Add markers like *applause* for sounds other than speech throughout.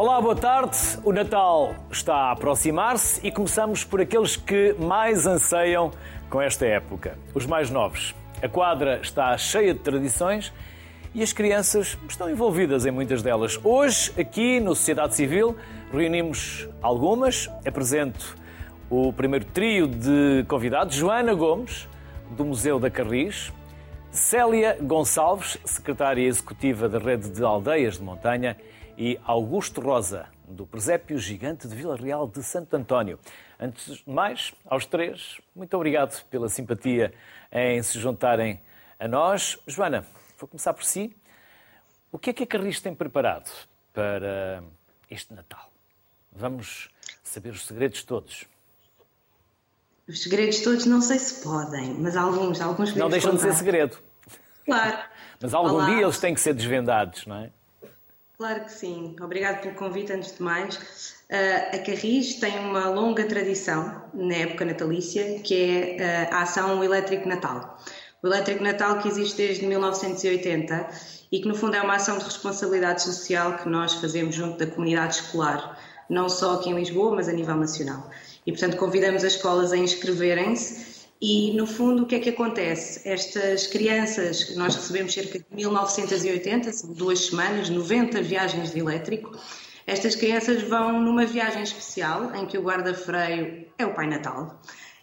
Olá, boa tarde. O Natal está a aproximar-se e começamos por aqueles que mais anseiam com esta época, os mais novos. A quadra está cheia de tradições e as crianças estão envolvidas em muitas delas. Hoje, aqui no Sociedade Civil, reunimos algumas. Apresento o primeiro trio de convidados: Joana Gomes, do Museu da Carris, Célia Gonçalves, secretária executiva da Rede de Aldeias de Montanha e Augusto Rosa, do Presépio Gigante de Vila Real de Santo António. Antes de mais, aos três, muito obrigado pela simpatia em se juntarem a nós. Joana, vou começar por si. O que é que a Carris tem preparado para este Natal? Vamos saber os segredos todos. Os segredos todos não sei se podem, mas alguns, alguns Não deixam contar. de ser segredo. Claro. Mas algum Olá. dia eles têm que ser desvendados, não é? Claro que sim. Obrigado pelo convite, antes de mais. Uh, a Carris tem uma longa tradição na época natalícia, que é uh, a ação Elétrico Natal. O Elétrico Natal que existe desde 1980 e que no fundo é uma ação de responsabilidade social que nós fazemos junto da comunidade escolar, não só aqui em Lisboa, mas a nível nacional. E portanto convidamos as escolas a inscreverem-se e, no fundo, o que é que acontece? Estas crianças, nós recebemos cerca de 1980, são duas semanas, 90 viagens de elétrico. Estas crianças vão numa viagem especial em que o guarda-freio é o Pai Natal.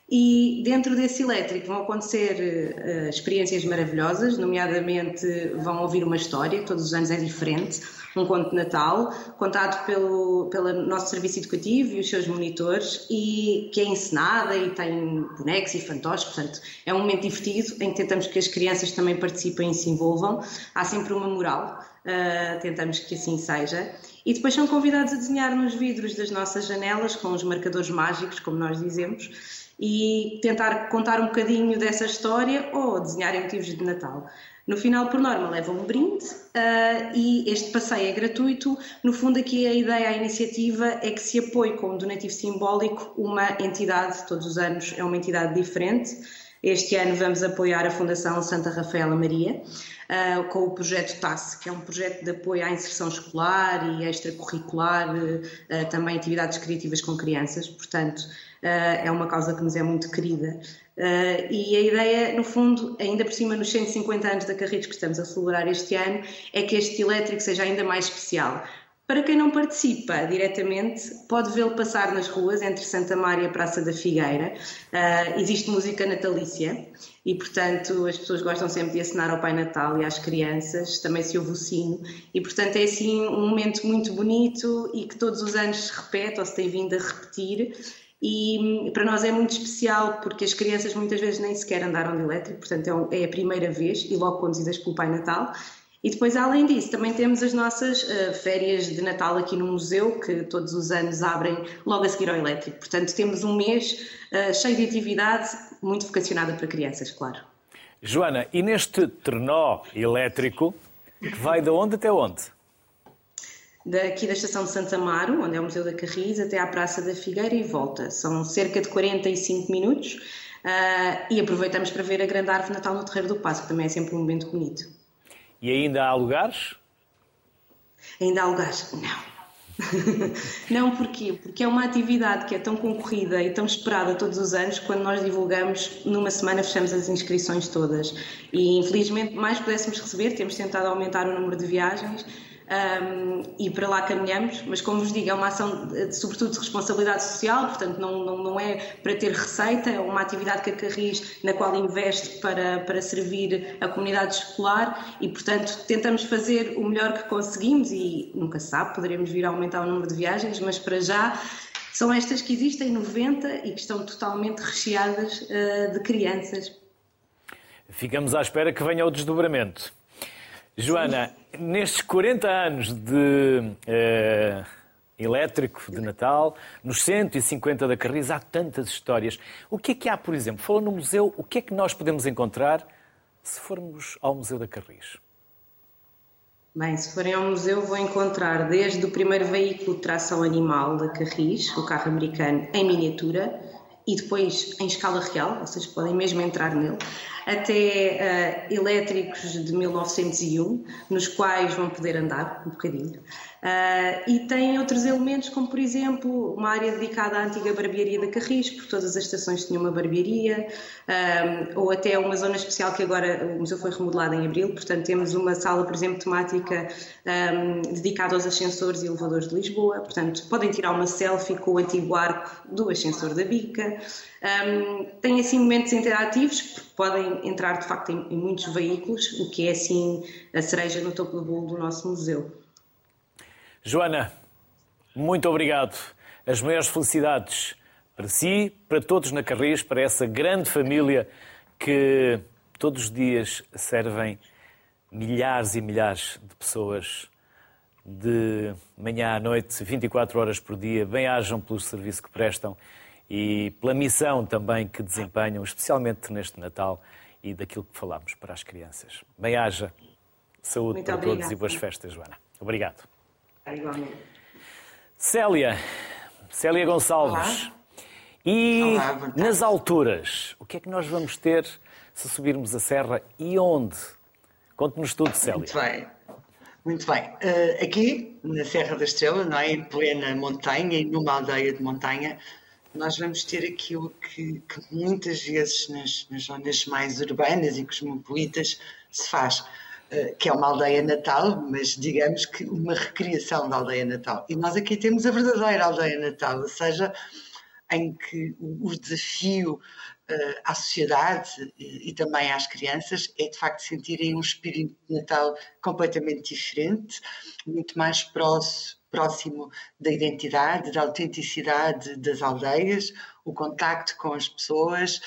E dentro desse elétrico vão acontecer uh, experiências maravilhosas, nomeadamente vão ouvir uma história, todos os anos é diferente, um conto de Natal, contado pelo, pelo nosso serviço educativo e os seus monitores, e que é encenada e tem bonecos e fantoches, portanto é um momento divertido em que tentamos que as crianças também participem e se envolvam. Há sempre uma moral, uh, tentamos que assim seja. E depois são convidados a desenhar nos vidros das nossas janelas, com os marcadores mágicos, como nós dizemos, e tentar contar um bocadinho dessa história ou desenharem motivos de Natal. No final, por norma, levam um brinde uh, e este passeio é gratuito. No fundo, aqui a ideia, a iniciativa é que se apoie com um donativo simbólico uma entidade, todos os anos é uma entidade diferente. Este ano vamos apoiar a Fundação Santa Rafaela Maria uh, com o projeto TAS, que é um projeto de apoio à inserção escolar e extracurricular, uh, também atividades criativas com crianças. Portanto, é uma causa que nos é muito querida. Uh, e a ideia, no fundo, ainda por cima nos 150 anos da Carris que estamos a celebrar este ano, é que este elétrico seja ainda mais especial. Para quem não participa diretamente, pode vê-lo passar nas ruas entre Santa Maria e a Praça da Figueira. Uh, existe música natalícia e, portanto, as pessoas gostam sempre de assinar ao Pai Natal e às crianças. Também se ouve o sino. E, portanto, é assim um momento muito bonito e que todos os anos se repete ou se tem vindo a repetir e para nós é muito especial porque as crianças muitas vezes nem sequer andaram de elétrico, portanto é, é a primeira vez e logo conduzidas pelo Pai Natal. E depois, além disso, também temos as nossas uh, férias de Natal aqui no museu, que todos os anos abrem logo a seguir ao elétrico. Portanto, temos um mês uh, cheio de atividade, muito vocacionada para crianças, claro. Joana, e neste trenó elétrico, que vai de onde até onde? Daqui da estação de Santa Amaro, onde é o Museu da Carris, até à Praça da Figueira e volta. São cerca de 45 minutos uh, e aproveitamos para ver a grande árvore Natal no Terreiro do Passo, que também é sempre um momento bonito. E ainda há lugares? Ainda há lugares? Não. *laughs* não, porquê? Porque é uma atividade que é tão concorrida e tão esperada todos os anos, quando nós divulgamos, numa semana fechamos as inscrições todas. E infelizmente, mais pudéssemos receber, temos tentado aumentar o número de viagens, um, e para lá caminhamos, mas como vos digo, é uma ação de, sobretudo de responsabilidade social, portanto não, não, não é para ter receita, é uma atividade que a Carris, na qual investe para, para servir a comunidade escolar e portanto tentamos fazer o melhor que conseguimos e nunca se sabe, poderemos vir a aumentar o número de viagens, mas para já são estas que existem 90 e que estão totalmente recheadas uh, de crianças. Ficamos à espera que venha o desdobramento. Joana, nestes 40 anos de uh, elétrico de Natal, nos 150 da Carris, há tantas histórias. O que é que há, por exemplo? Falou no museu, o que é que nós podemos encontrar se formos ao Museu da Carris? Bem, se forem ao museu vão encontrar desde o primeiro veículo de tração animal da Carris, o carro americano, em miniatura, e depois em escala real, vocês podem mesmo entrar nele, até uh, elétricos de 1901, nos quais vão poder andar um bocadinho. Uh, e tem outros elementos, como por exemplo uma área dedicada à antiga barbearia da Carris, porque todas as estações tinham uma barbearia, um, ou até uma zona especial que agora o museu foi remodelado em abril, portanto temos uma sala, por exemplo, temática um, dedicada aos ascensores e elevadores de Lisboa, portanto podem tirar uma selfie com o antigo arco do ascensor da Bica. Um, tem assim momentos interativos, podem entrar de facto em, em muitos veículos, o que é assim a cereja no topo do bolo do nosso museu. Joana, muito obrigado. As maiores felicidades para si, para todos na Carris, para essa grande família que todos os dias servem milhares e milhares de pessoas de manhã à noite, 24 horas por dia. Bem-ajam pelo serviço que prestam e pela missão também que desempenham, especialmente neste Natal e daquilo que falamos para as crianças. Bem-haja, saúde Muito para obrigado. todos e boas festas, Joana. Obrigado. Igualmente. Célia, Célia Gonçalves. Olá. E Olá, nas alturas, o que é que nós vamos ter se subirmos a serra e onde? Conte-nos tudo, Célia. Muito bem. Muito bem. Uh, aqui, na Serra da Estrela, não é? em plena montanha, e numa aldeia de montanha, nós vamos ter aquilo que, que muitas vezes nas, nas, zonas mais urbanas e cosmopolitas se faz. Eh, que é uma aldeia natal, mas digamos que uma recriação da aldeia natal. E nós aqui temos a verdadeira aldeia natal, ou seja, em que o desafio uh, à sociedade e, e, também às crianças é de facto sentirem um espírito Natal completamente diferente, muito mais próximo, próximo da identidade, da autenticidade das aldeias, o contacto com as pessoas.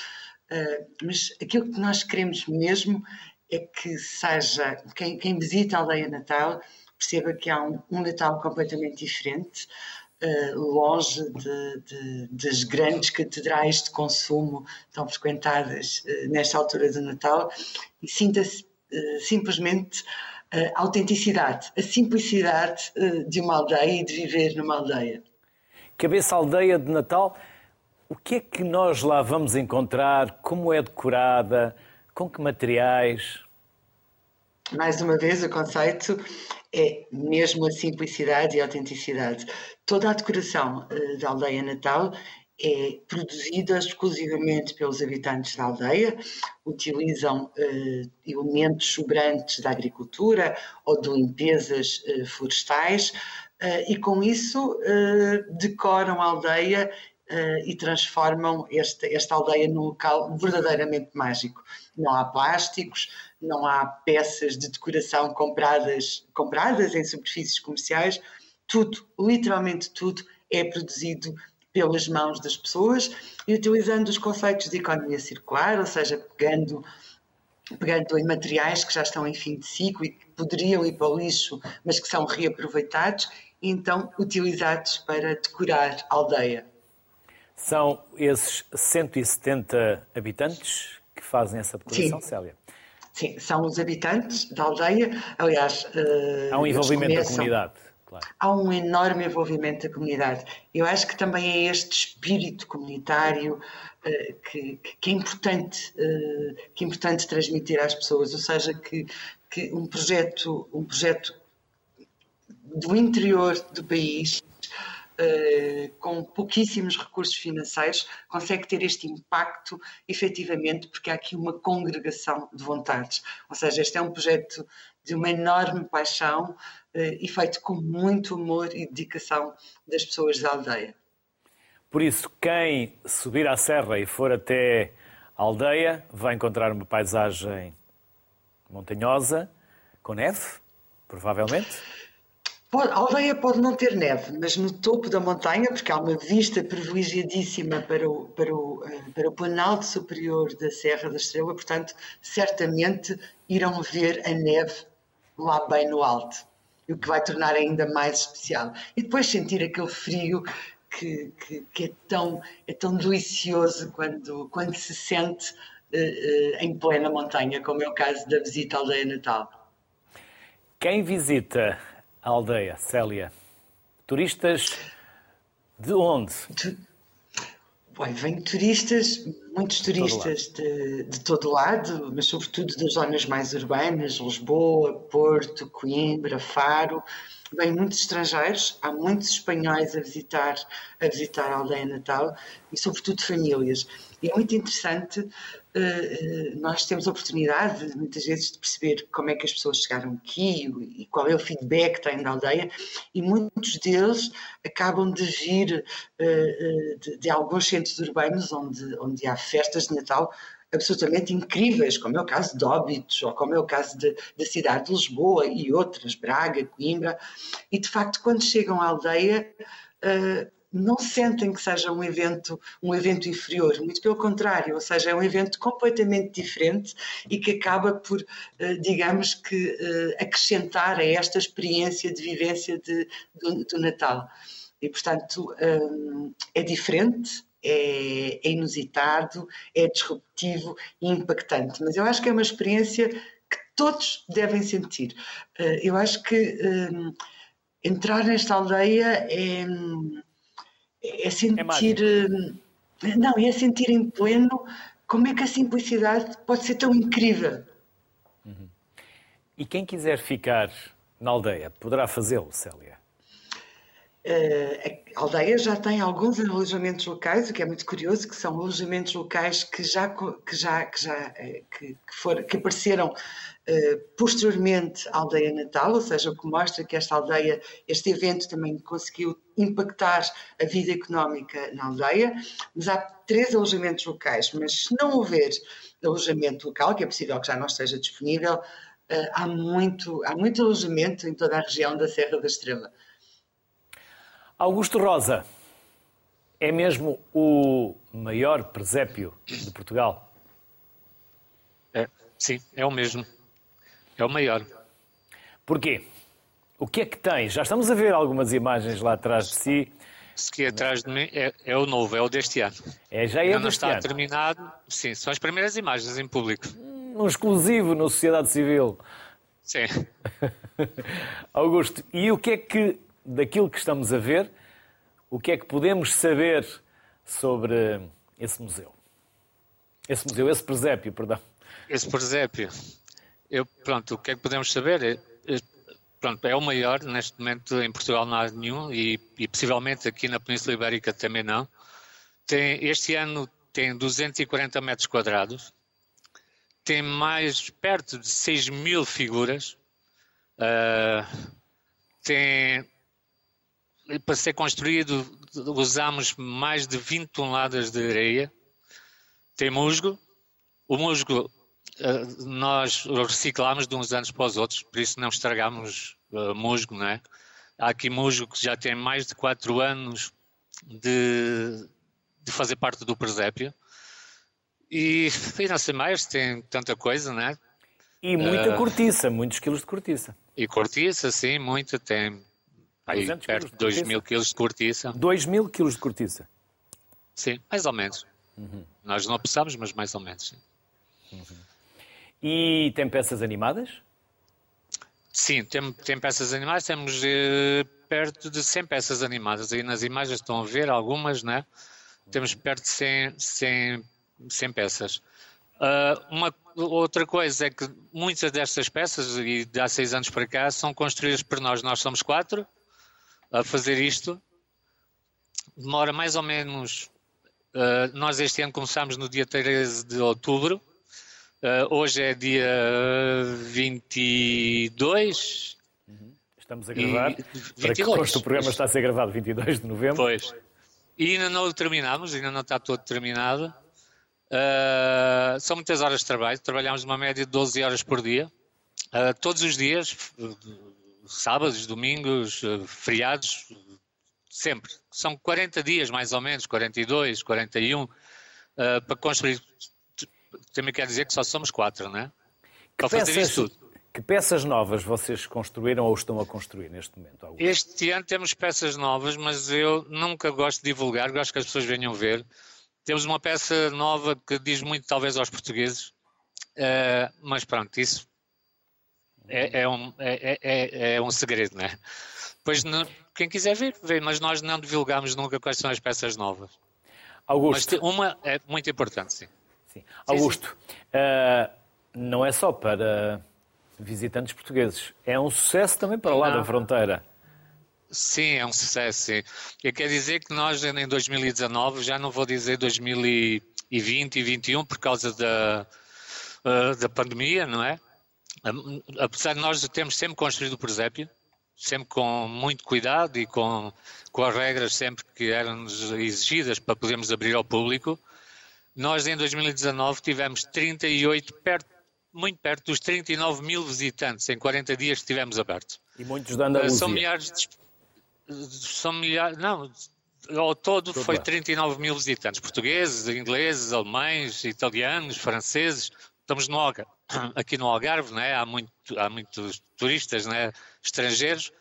Uh, mas aquilo que nós queremos mesmo é que seja quem, quem visita a aldeia Natal perceba que há um, um Natal completamente diferente, uh, longe de, de, das grandes catedrais de consumo tão frequentadas uh, nesta altura do Natal e sinta-se simplesmente a autenticidade, a simplicidade de uma aldeia e de viver numa aldeia. Cabeça aldeia de Natal, o que é que nós lá vamos encontrar? Como é decorada? Com que materiais? Mais uma vez, o conceito é mesmo a simplicidade e a autenticidade. Toda a decoração uh, da aldeia natal é produzida exclusivamente pelos habitantes da aldeia, utilizam uh, elementos sobrantes da agricultura ou de limpezas uh, florestais uh, e com isso decoram a aldeia e transformam esta, esta aldeia num local verdadeiramente mágico. Não há plásticos, não há peças de decoração compradas, compradas em superfícies comerciais, tudo, literalmente tudo, é produzido pelas mãos das pessoas e utilizando os conceitos de economia circular, ou seja, pegando, pegando em materiais que já estão em fim de ciclo e que poderiam ir para o lixo, mas que são reaproveitados, e então utilizados para decorar a aldeia. São esses 170 habitantes que fazem essa decoração, Sim. Célia? Sim, são os habitantes da aldeia. Aliás, uh, há um envolvimento começam, da comunidade. Há um enorme envolvimento da comunidade. Eu acho que também é este espírito comunitário uh, que, que, é importante, uh, que é importante transmitir às pessoas, ou seja, que, que um projeto, um projeto do interior do país uh, com pouquíssimos recursos financeiros, consegue ter este impacto efetivamente, porque há aqui uma congregação de vontades. Ou seja, este é um projeto de uma enorme paixão uh, e feito com muito amor e dedicação das pessoas da aldeia. Por isso, quem subir à serra e for até a aldeia vai encontrar uma paisagem montanhosa, com neve, provavelmente. Pode, a aldeia pode não ter neve, mas no topo da montanha, porque há uma vista privilegiadíssima para o, para o, eh, para o planalto superior da Serra da Estrela, portanto, certamente irão ver a neve lá bem no alto, o que vai tornar ainda mais especial. E depois sentir aquele frio que, que, que é, tão, é tão delicioso quando, quando se sente uh, uh, em plena montanha, como é o caso da visita à aldeia natal. Quem visita a aldeia, Célia? Turistas de onde? Olha, vêm turistas, muitos turistas de, de todo lado, mas sobretudo das zonas mais urbanas, Lisboa, Porto, Coimbra, Faro. Vêm muitos estrangeiros, há muitos espanhóis a visitar, a visitar a aldeia natal e sobretudo famílias. E é muito interessante eh, eh, nós temos a oportunidade, muitas vezes, de perceber como é que as pessoas chegaram aqui e qual é o feedback que têm da aldeia, e muitos deles acabam de vir eh, de, alguns centros urbanos onde, onde há festas de Natal absolutamente incríveis, como é o caso de Óbitos, ou como é o caso da cidade de Lisboa e outras, Braga, Coimbra, e de facto, quando chegam à aldeia, não sentem que seja um evento, um evento inferior, muito pelo contrário, ou seja, é um evento completamente diferente e que acaba por, eh, digamos que, eh, acrescentar a esta experiência de vivência de, do, do Natal. E, portanto, eh, é diferente, é, é, inusitado, é disruptivo e impactante, mas eu acho que é uma experiência que todos devem sentir. Eu acho que entrar nesta aldeia é é, é sentir. É não, é sentir em pleno como é que a simplicidade pode ser tão incrível. Uhum. E quem quiser ficar na aldeia poderá fazê-lo, Célia? Uh, a aldeia já tem alguns alojamentos locais, o que é muito curioso, que são alojamentos locais que já que já que já eh, que, que, for, que apareceram posteriormente à aldeia natal, ou seja, o que mostra que esta aldeia, este evento também conseguiu impactar a vida económica na aldeia. Mas há três alojamentos locais, mas se não houver alojamento local, que é possível que já não esteja disponível, uh, há muito há muito alojamento em toda a região da Serra da Estrela. Augusto Rosa é mesmo o maior presépio de Portugal? É, sim, é o mesmo. É o maior. Porquê? O que é que tem? Já estamos a ver algumas imagens lá atrás de si. Se que atrás de mim é, é, o novo, é o deste ano. É, já é Ainda não está ano. terminado. Sim, são as primeiras imagens em público. Um exclusivo na sociedade civil. Sim. *laughs* Augusto, e o que é que daquilo que estamos a ver, o que é que podemos saber sobre esse museu? Esse museu, esse presépio, perdão. Esse presépio. Eu, pronto, o que é que podemos saber? É, é, pronto, é o maior, neste momento em Portugal não há nenhum e, e possivelmente aqui na Península Ibérica também não. Tem, este ano tem 240 metros quadrados, tem mais perto de 6 mil figuras, uh, tem para ser construído usamos mais de 20 toneladas de areia. Tem musgo. O musgo nós reciclamos de uns anos para os outros, por isso não estragamos uh, musgo, não é? Há aqui musgo que já tem mais de 4 anos de, de fazer parte do presépio. E, e não sei mais, tem tanta coisa, não é? E muita uh, cortiça, muitos quilos de cortiça. E cortiça, sim, muita, tem Aí, perto de 2 mil quilos de cortiça. 2 mil quilos de cortiça? Sim, mais ou menos. Uhum. Nós não precisamos, mas mais ou menos. Sim. Uhum. E tem peças animadas? Sim, tem, tem peças animadas, temos eh, perto de 100 peças animadas. Aí nas imagens estão a ver algumas, né? Temos perto de 100, 100, 100 peças. Uh, uma outra coisa é que muitas destas peças, e de há seis anos para cá, são construídas por nós. Nós somos quatro, a fazer isto. Demora mais ou menos. Uh, nós este ano começamos no dia 13 de outubro. Uh, hoje é dia 22. Uhum. Estamos a gravar. E, para que conste, o programa está a ser gravado 22 de novembro. Pois. E ainda não o terminamos, ainda não está todo terminado. Uh, são muitas horas de trabalho. Trabalhamos uma média de 12 horas por dia. Uh, todos os dias, sábados, domingos, feriados, sempre. São 40 dias, mais ou menos, 42, 41, uh, para construir. Também quer dizer que só somos quatro, não é? Que para peças, fazer isto tudo. Que peças novas vocês construíram ou estão a construir neste momento? Algum? Este ano temos peças novas, mas eu nunca gosto de divulgar, gosto que as pessoas venham ver. Temos uma peça nova que diz muito, talvez, aos portugueses, uh, mas pronto, isso é, é, um, é, é, é, é um segredo, não é? Pois não, quem quiser ver, vê, mas nós não divulgamos nunca quais são as peças novas. Augusto. Mas uma é muito importante, sim. Sim. Augusto, uh, não é só para visitantes portugueses, é um sucesso também para lá não. da fronteira. Sim, é um sucesso, sim. Eu quero dizer que nós em 2019, já não vou dizer 2020 e 2021 por causa da, uh, da pandemia, não é? Apesar de nós termos sempre construído o presépio, sempre com muito cuidado e com, com as regras sempre que eram-nos exigidas para podermos abrir ao público, nós em 2019 tivemos 38, perto, muito perto dos 39 mil visitantes em 40 dias que tivemos abertos. E muitos da Andaluzia. São milhares de são milhares, não, ao todo foi 39 mil visitantes, portugueses, ingleses, alemães, italianos, franceses. Estamos no Algarve, *coughs* aqui no Algarve, né? há, muito, há muitos turistas né? estrangeiros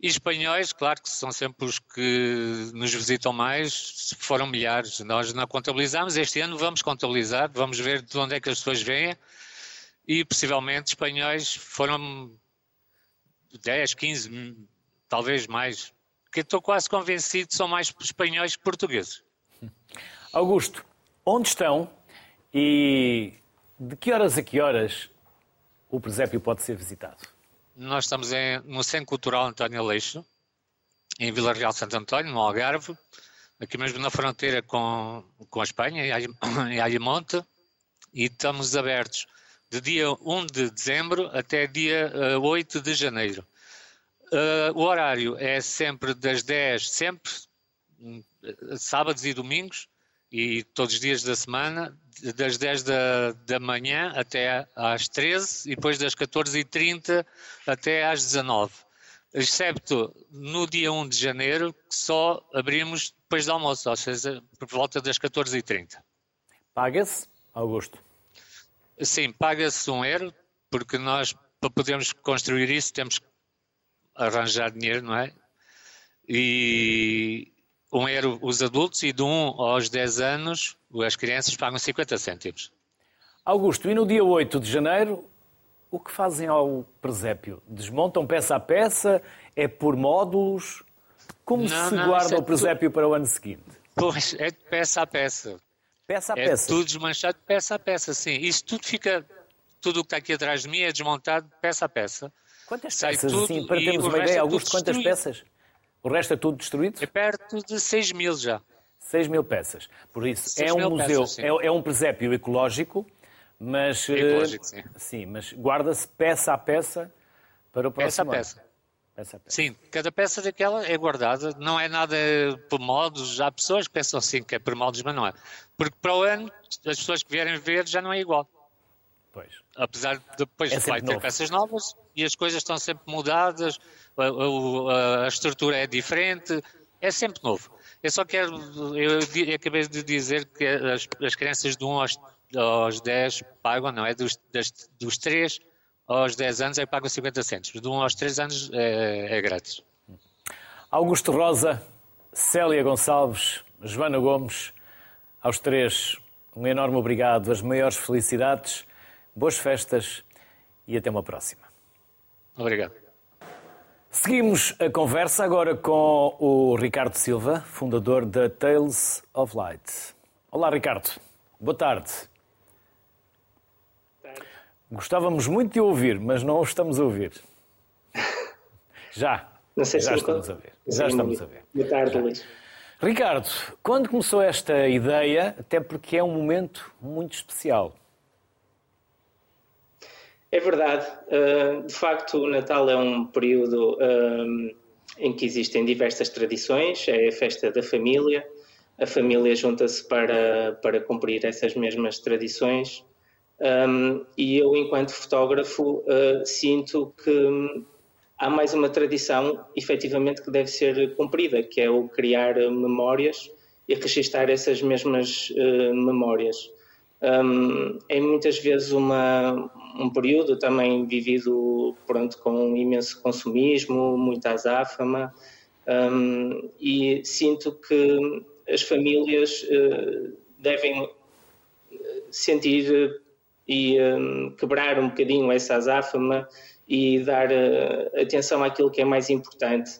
e espanhóis, claro que são sempre os que nos visitam mais, foram milhares. Nós não contabilizamos, este ano vamos contabilizar, vamos ver de onde é que as pessoas vêm e possivelmente espanhóis foram 10, 15, talvez mais que estou quase convencido são mais espanhóis que portugueses. Augusto, onde estão e de que horas a que horas o presépio pode ser visitado? Nós estamos em, no Centro Cultural António Aleixo, em Vila Real Santo António, no Algarve, aqui mesmo na fronteira com, com a Espanha, em Alhamonte, *coughs* e estamos abertos de dia 1 de dezembro até dia 8 eh, de janeiro. Uh, o horário é sempre das 10, sempre, hum, sábados e domingos, e todos os dias da semana, das 10 da, da manhã até às 13 e depois das 14h30 até às 19 excepto no dia 1 de janeiro, que só abrimos depois do almoço, ou seja, por volta das 14h30. Paga-se, Augusto? Sim, paga-se um euro, porque nós, para podermos construir isso, temos que arranjar dinheiro, não é? E um euro os adultos e de 1 aos 10 anos as crianças pagam 50 cêntimos. Augusto, e no dia 8 de janeiro, o que fazem ao presépio? Desmontam peça a peça? É por módulos? Como não, se não, guarda é o presépio tu... para o ano seguinte? Pois, é de peça a peça. Peça a é peça? É tudo desmanchado de peça a peça, sim. Isso tudo fica, tudo o que está aqui atrás de mim é desmontado de peça a peça. Quantas peças, assim, para termos uma ideia, é Augusto, quantas peças? O resto é tudo destruído? É perto de 6 mil já. 6 mil peças. Por isso, é um museu, peças, é, é, um presépio ecológico, mas, eh, ecológico, sim. sim mas guarda-se peça a peça para o próximo peça a peça. Peça a peça. Sim, cada peça daquela é guardada, não é nada por modos, há pessoas que pensam assim que é por modos, mas não é. Porque para o ano, as pessoas que vierem ver já não é igual. Pois. Apesar de depois é vai ter novo. peças novas e as coisas estão sempre mudadas, a, a, a, estrutura é diferente, é sempre novo. Eu só quero, eu, eu acabei de dizer que as, as crianças de 1 aos, aos 10 pagam, não é? Dos, das, dos 3 aos 10 anos é que pagam 50 cêntimos, de 1 aos 3 anos é, é grátis. Augusto Rosa, Célia Gonçalves, Joana Gomes, aos três, um enorme obrigado, as maiores felicidades boas festas e até uma próxima. Obrigado. Seguimos a conversa agora com o Ricardo Silva, fundador da Tales of Light. Olá, Ricardo. Boa tarde. Gostávamos muito de ouvir, mas não o estamos a ouvir. *laughs* Já. Não sei já se estamos a ver. Já estamos a ver. Boa tarde, Luís. Ricardo, quando começou esta ideia, até porque é um momento muito especial, é verdade. Uh, de facto, o Natal é um período um, em que existem diversas tradições. É a festa da família. A família junta-se para, para cumprir essas mesmas tradições. Um, e eu, enquanto fotógrafo, uh, sinto que há mais uma tradição, efetivamente, que deve ser cumprida, que é o criar memórias e registar essas mesmas uh, memórias. Um, é muitas vezes uma, um período também vivido pronto, com um imenso consumismo, muita azáfama, um, e sinto que as famílias uh, devem sentir e um, quebrar um bocadinho essa azáfama e dar uh, atenção àquilo que é mais importante.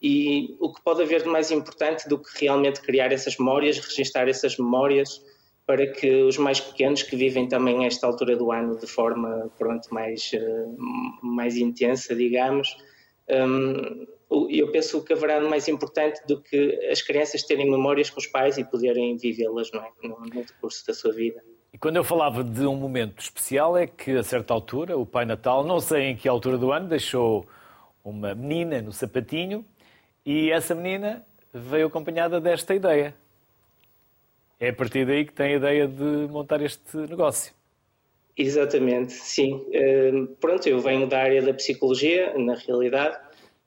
e o que pode haver de mais importante do que realmente criar essas memórias, registar essas memórias para que os mais pequenos que vivem também esta altura do ano de forma pronto mais eh, mais intensa, digamos, um, eu penso que haverá mais importante do que as crianças terem memórias com os pais e poderem vivê-las é? no, no decurso da sua vida. E quando eu falava de um momento especial é que a certa altura o Pai Natal, não sei em que altura do ano, deixou uma menina no sapatinho e essa menina veio acompanhada desta ideia. É a partir daí que tem a ideia de montar este negócio. Exatamente, sim. Uh, pronto, eu venho da área da psicologia, na realidade,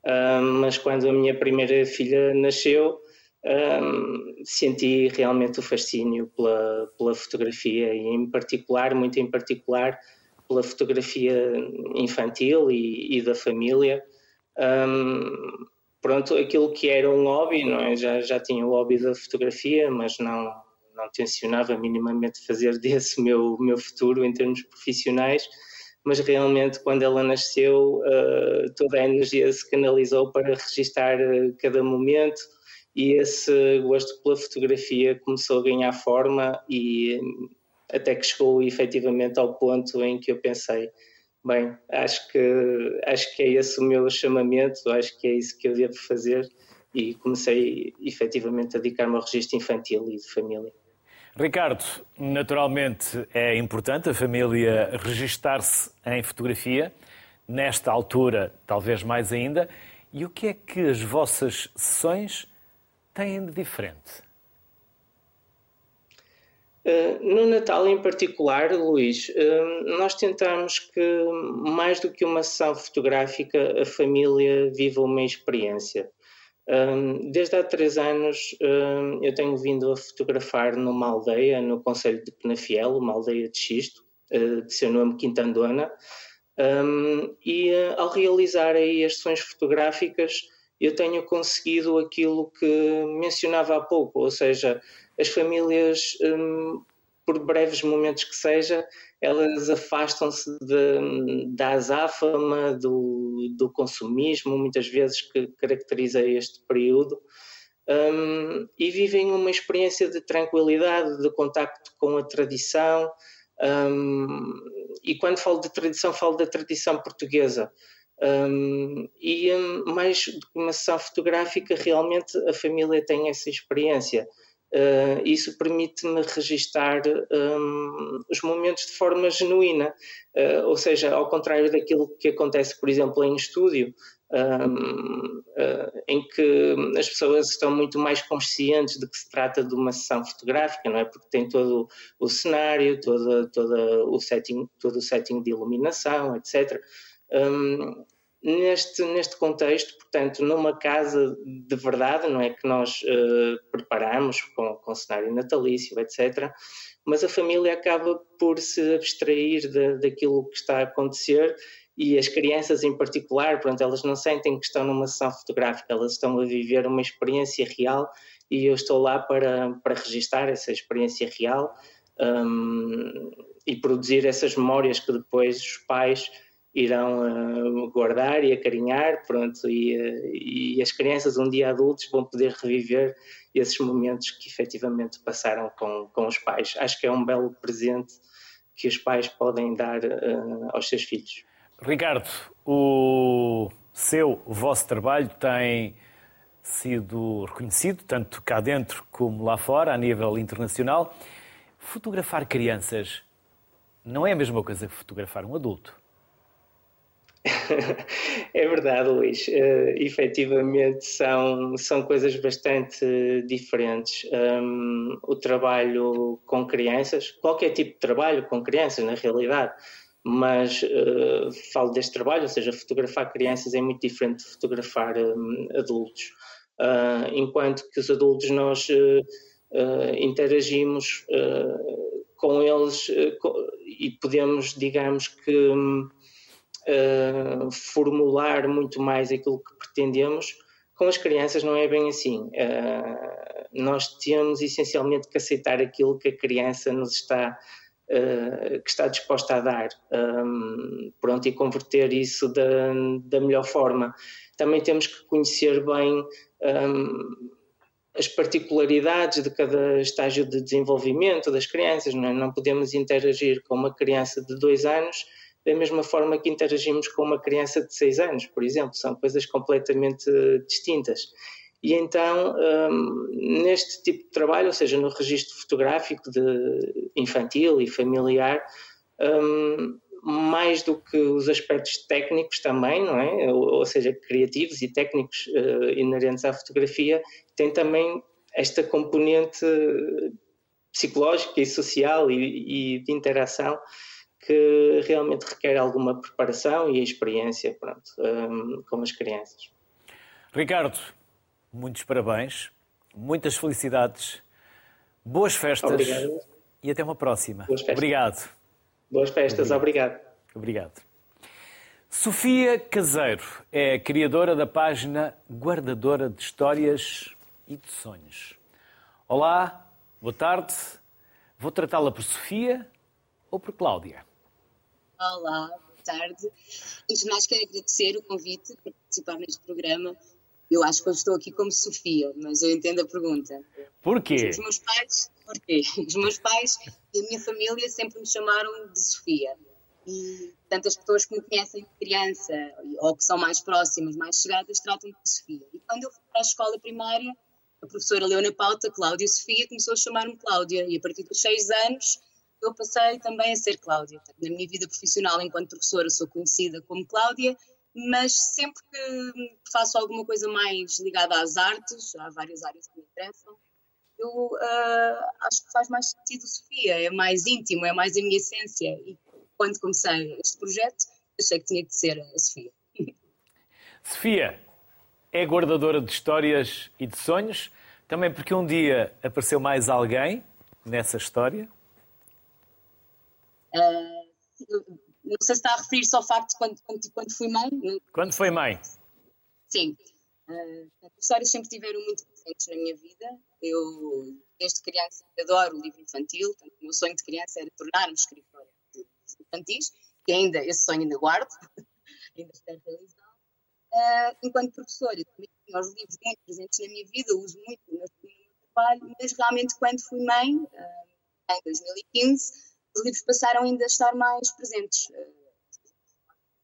uh, mas quando a minha primeira filha nasceu, uh, senti realmente o fascínio pela, pela fotografia e, em particular, muito em particular, pela fotografia infantil e, e da família. Um, pronto, aquilo que era um hobby, não é? já, já tinha o hobby da fotografia, mas não, não tencionava minimamente fazer *laughs* desse meu, meu futuro em termos profissionais, mas realmente quando ela nasceu, uh, toda a energia se canalizou para registar uh, cada momento e esse gosto pela fotografia começou a ganhar forma e até que chegou efetivamente ao ponto em que eu pensei, bem, acho que, acho que é esse o meu chamamento, acho que é isso que eu devo fazer e comecei efetivamente a dedicar-me ao registro infantil e de família. Ricardo, naturalmente é importante a família registar-se em fotografia, nesta altura talvez mais ainda. E o que é que as vossas sessões têm de diferente? Uh, no Natal em particular, Luís, uh, nós tentamos que, mais do que uma sessão fotográfica, a família viva uma experiência. Desde há três anos eu tenho vindo a fotografar numa aldeia no Conselho de Penafiel, uma aldeia de xisto, ah, de seu nome Quintandona, e ah, ao realizar aí as sessões fotográficas eu tenho conseguido aquilo que mencionava há pouco, ou seja, as famílias, por breves momentos que seja, elas afastam-se da azáfama, do, do consumismo, muitas vezes que caracteriza este período, um, e vivem uma experiência de tranquilidade, de contacto com a tradição. Um, e quando falo de tradição, falo da tradição portuguesa. Um, e mais do que uma sessão fotográfica, realmente a família tem essa experiência. Uh, isso permite-me registar um, os momentos de forma genuína, uh, ou seja, ao contrário daquilo que acontece, por exemplo, em estúdio, um, uh, em que as pessoas estão muito mais conscientes de que se trata de uma sessão fotográfica, não é? Porque tem todo o cenário, todo, todo o setting, todo o setting de iluminação, etc. Um, neste, neste contexto, portanto, numa casa de verdade, não é que nós uh, preparamos com, com cenário natalício, etc., mas a família acaba por se abstrair de, daquilo que está a acontecer e as crianças em particular, pronto, elas não sentem que estão numa sessão fotográfica, elas estão a viver uma experiência real e eu estou lá para, para registar essa experiência real um, e produzir essas memórias que depois os pais irão uh, guardar e acarinhar, pronto, e, uh, e, as crianças um dia adultos vão poder reviver esses momentos que efetivamente passaram com, com os pais. Acho que é um belo presente que os pais podem dar uh, aos seus filhos. Ricardo, o seu, o vosso trabalho tem sido reconhecido, tanto cá dentro como lá fora, a nível internacional. Fotografar crianças não é a mesma coisa que fotografar um adulto. *laughs* é verdade, Luís. Uh, efetivamente são, são coisas bastante diferentes. Um, o trabalho com crianças, qualquer tipo de trabalho com crianças, na realidade, mas uh, falo deste trabalho, ou seja, fotografar crianças é muito diferente de fotografar um, adultos. Uh, enquanto que os adultos nós interagimos com eles e podemos, digamos que. Um, uh, formular muito mais aquilo que pretendemos. Com as crianças não é bem assim. Uh, nós temos essencialmente que aceitar aquilo que a criança nos está uh, que está disposta a dar um, pronto, e converter isso da, da melhor forma. Também temos que conhecer bem um, as particularidades de cada estágio de desenvolvimento das crianças. Não, é? não podemos interagir com uma criança de dois anos da mesma forma que interagimos com uma criança de seis anos, por exemplo. São coisas completamente distintas. E então, um, neste tipo de trabalho, ou seja, no registro fotográfico de infantil e familiar, um, mais do que os aspectos técnicos também, não é? Ou, ou seja, criativos e técnicos uh, inerentes à fotografia, tem também esta componente psicológica e social e, e de interação que realmente requer alguma preparação e experiência pronto, um, com as crianças. Ricardo, muitos parabéns, muitas felicidades, boas festas obrigado. e até uma próxima. Obrigado. Boas festas, obrigado. Obrigado. Sofia Caseiro é criadora da página Guardadora de Histórias e de Sonhos. Olá, boa tarde. Vou tratá-la por Sofia ou por Cláudia? Olá, boa tarde. Antes de mais, quero agradecer o convite para participar neste programa eu acho que eu estou aqui como Sofia, mas eu entendo a pergunta. Porquê? Os meus pais, porquê? Os meus pais e a minha família sempre me chamaram de Sofia. E tantas pessoas que me conhecem de criança ou que são mais próximas, mais chegadas, tratam-me de Sofia. E quando eu fui para a escola primária, a professora leu na pauta Cláudia Sofia começou a chamar-me Cláudia. E a partir dos seis anos eu passei também a ser Cláudia. Na minha vida profissional enquanto professora sou conhecida como Cláudia mas sempre que faço alguma coisa mais ligada às artes, há várias áreas que me interessam, eu uh, acho que faz mais sentido Sofia, é mais íntimo, é mais a minha essência. E quando comecei este projeto, achei que tinha que ser a Sofia. *laughs* Sofia é guardadora de histórias e de sonhos, também porque um dia apareceu mais alguém nessa história? Uh, não sei se está a referir-se ao facto de quando, quando, quando fui mãe. Quando foi mãe? Sim. Uh, as histórias sempre tiveram muito presentes na minha vida. Eu, desde criança, adoro o livro infantil. Portanto, o meu sonho de criança era tornar-me escritora de infantis, que ainda, esse sonho ainda guardo, *laughs* ainda espero realizar. Uh, enquanto professora, também os livros muito presentes na minha vida, uso muito no meu trabalho, mas realmente quando fui mãe, uh, em 2015, os livros passaram ainda a estar mais presentes. Eh,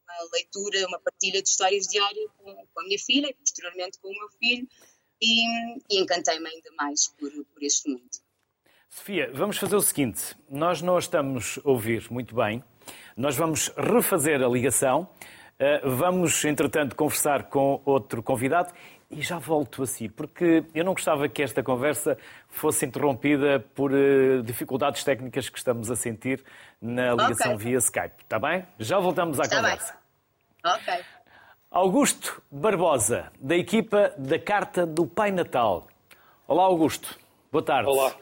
uma leitura, uma partilha de histórias diárias com, com a minha filha e posteriormente com o meu filho e, e encantei-me ainda mais por, por este mundo. Sofia, vamos fazer o seguinte: nós não estamos a ouvir muito bem, nós vamos refazer a ligação, eh, vamos, entretanto, conversar com outro convidado e já volto a si, porque eu não gostava que esta conversa fosse interrompida por uh, dificuldades técnicas que estamos a sentir na ligação okay. via Skype. Está bem? Já voltamos à Está conversa. Bem. Ok. Augusto Barbosa, da equipa da Carta do Pai Natal. Olá, Augusto. Boa tarde. Olá,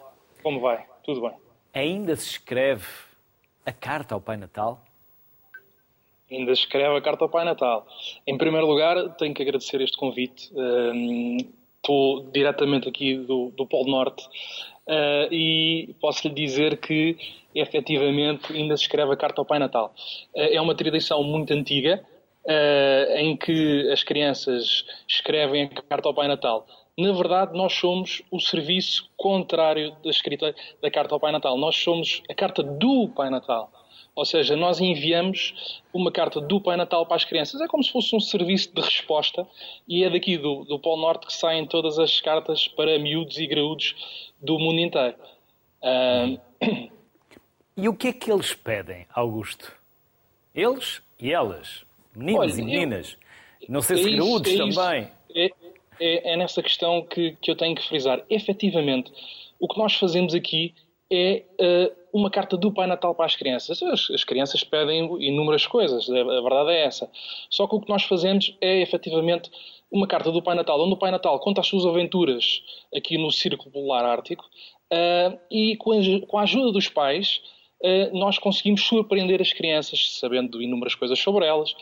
como vai? Tudo bem? Ainda se escreve a Carta ao Pai Natal? Ainda escreve a carta ao Pai Natal. Em primeiro lugar, tenho que agradecer este convite. estou diretamente aqui do, do Polo Norte uh, e posso lhe dizer que efetivamente ainda se escreve a carta ao Pai Natal. Uh, é uma tradição muito antiga uh, em que as crianças escrevem a carta ao Pai Natal. Na verdade, nós somos o serviço contrário da escrita da carta ao Pai Natal. Nós somos a carta do Pai Natal. Ou seja, nós enviamos uma carta do Pai Natal para as crianças. É como se fosse um serviço de resposta e é daqui do, do Polo Norte que saem todas as cartas para miúdos e graúdos do mundo inteiro. Uh... E o que é que eles pedem, Augusto? Eles e elas, meninos Olha, e meninas. Eu... Não sei se é graúdos é também. É, é, é, nessa questão que, que eu tenho que frisar. Efetivamente, o que nós fazemos aqui é uh, uma carta do Pai Natal para as crianças. As, as, crianças pedem inúmeras coisas, a, a, verdade é essa. Só que o que nós fazemos é efetivamente uma carta do Pai Natal, onde o Pai Natal conta as suas aventuras aqui no Círculo Polar Ártico uh, e com a, com a, ajuda dos pais nós conseguimos surpreender as crianças, sabendo inúmeras coisas sobre elas,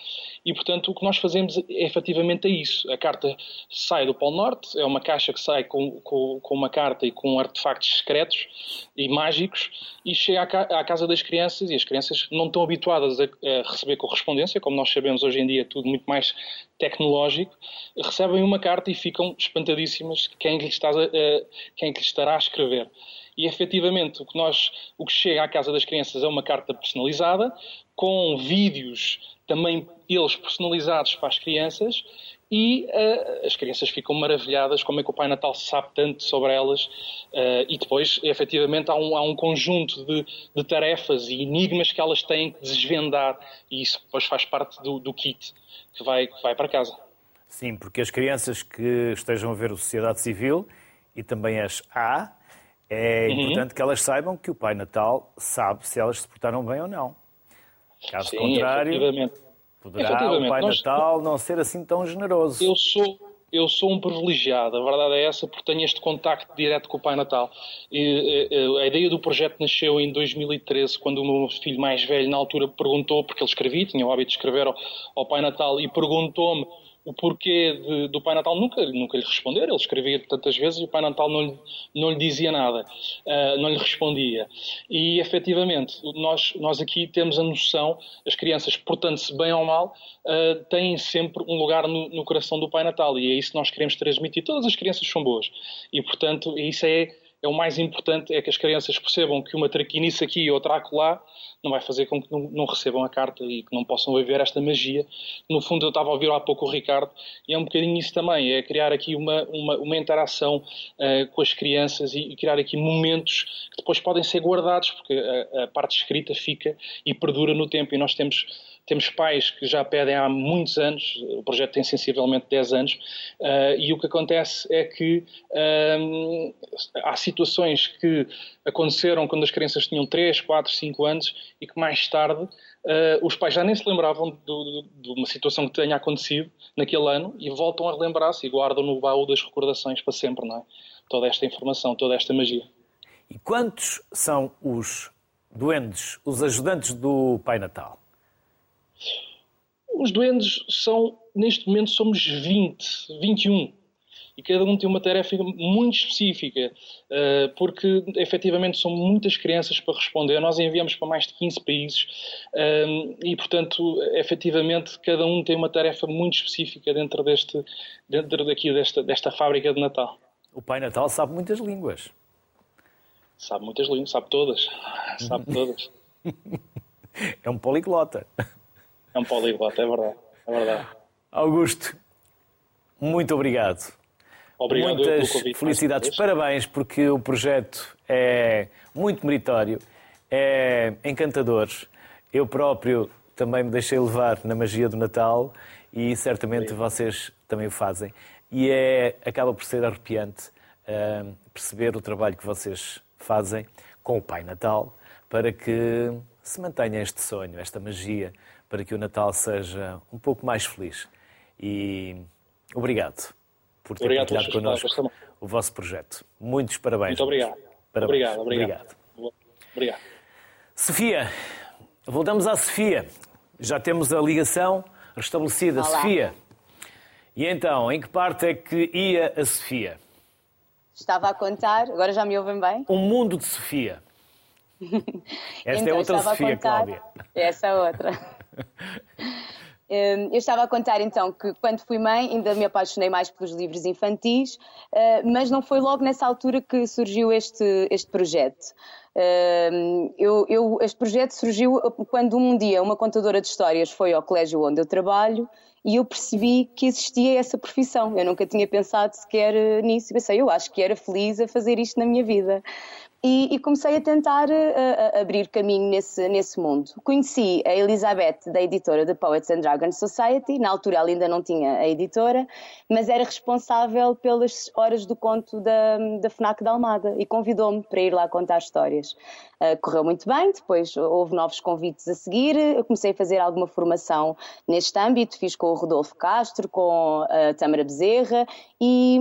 e portanto o que nós fazemos é efetivamente é isso. A carta sai do Polo Norte, é uma caixa que sai com, com, com uma carta e com artefactos secretos e mágicos, e chega à, à, casa das crianças, e as crianças não estão habituadas a, a receber correspondência, como nós sabemos hoje em dia, tudo muito mais tecnológico, recebem uma carta e ficam espantadíssimas quem lhe, está, quem lhe estará a escrever. E efetivamente o que, nós, o que chega à casa das crianças é uma carta personalizada, com vídeos também eles personalizados para as crianças e uh, as crianças ficam maravilhadas como é que o Pai Natal sabe tanto sobre elas uh, e depois efetivamente há um, há um conjunto de, de, tarefas e enigmas que elas têm que desvendar e isso depois faz parte do, do kit que vai, que vai para casa. Sim, porque as crianças que estejam a ver a sociedade civil e também as A, é uhum. importante que elas saibam que o Pai Natal sabe se elas se portaram bem ou não. Caso Sim, contrário, poderá o Pai Nós... Natal não ser assim tão generoso. Eu sou, eu sou um privilegiado, a verdade é essa, porque tenho este contacto direto com o Pai Natal. E, a, a ideia do projeto nasceu em 2013, quando o meu filho mais velho, na altura, perguntou, porque ele escrevia, tinha o hábito de escrever ao, ao Pai Natal, e perguntou-me o porquê de, do Pai Natal nunca, nunca lhe responder. Ele escrevia tantas vezes e o Pai Natal não lhe, não lhe dizia nada, uh, não lhe respondia. E efetivamente, nós, nós aqui temos a noção, as crianças, portando-se bem ou mal, uh, têm sempre um lugar no, no, coração do Pai Natal e é isso que nós queremos transmitir. Todas as crianças são boas e, portanto, isso é é o mais importante é que as crianças percebam que uma traquinice aqui e outra acolá não vai fazer com que não, não, recebam a carta e que não possam viver esta magia. No fundo, eu estava a ouvir há pouco o Ricardo e é um bocadinho isso também, é criar aqui uma, uma, uma interação uh, com as crianças e, e, criar aqui momentos que depois podem ser guardados, porque a, a parte escrita fica e perdura no tempo e nós temos temos pais que já pedem há muitos anos, o projeto tem sensivelmente 10 anos, uh, e o que acontece é que uh, há situações que aconteceram quando as crianças tinham 3, 4, 5 anos e que mais tarde uh, os pais já nem se lembravam do, de uma situação que tenha acontecido naquele ano e voltam a relembrar-se e guardam no baú das recordações para sempre, não é? Toda esta informação, toda esta magia. E quantos são os duendes, os ajudantes do Pai Natal? Os duendes são, neste momento, somos 20, 21. E cada um tem uma tarefa muito específica, eh, porque efetivamente são muitas crianças para responder. Nós enviamos para mais de 15 países eh, e, portanto, efetivamente cada um tem uma tarefa muito específica dentro, deste, dentro daqui, desta, desta fábrica de Natal. O Pai Natal sabe muitas línguas. Sabe muitas línguas, sabe todas. *laughs* Sabe todas. é um poliglota. É um poliglota, é verdade. É verdade. Augusto, muito obrigado. Obrigado Muitas felicidades, parabéns, porque o projeto é muito meritório, é encantador. Eu próprio também me deixei levar na magia do Natal e certamente vocês também o fazem. E é, acaba por ser arrepiante uh, perceber o trabalho que vocês fazem com o Pai Natal para que se mantenha este sonho, esta magia para que o Natal seja um pouco mais feliz. E obrigado por ter obrigado partilhado connosco o vosso projeto. Muitos parabéns. Muito obrigado. Parabéns. Obrigado, obrigado. Obrigado. Sofia, voltamos à Sofia. Já temos a ligação restabelecida. Olá. Sofia. E então, em que parte é que ia a Sofia? Estava a contar, agora já me ouvem bem? Um mundo de Sofia. *laughs* Esta é então, é outra Sofia, contar... Cláudia. Essa é outra. Eu estava a contar então que quando fui mãe ainda me apaixonei mais pelos livros infantis, eh, mas não foi logo nessa altura que surgiu este, este projeto. Eu, eu, este projeto surgiu quando um dia uma contadora de histórias foi ao colégio onde eu trabalho e eu percebi que existia essa profissão. Eu nunca tinha pensado sequer nisso. Pensei, eu acho que era feliz a fazer isto na minha vida. E, e, comecei a tentar uh, abrir caminho nesse, nesse mundo. Conheci a Elizabeth, da editora da Poets and Dragons Society, na altura ela ainda não tinha a editora, mas era responsável pelas horas do conto da, da FNAC da Almada e convidou-me para ir lá contar histórias. Uh, correu muito bem, depois houve novos convites a seguir, eu comecei a fazer alguma formação neste âmbito, fiz com o Rodolfo Castro, com a Tâmara Bezerra e,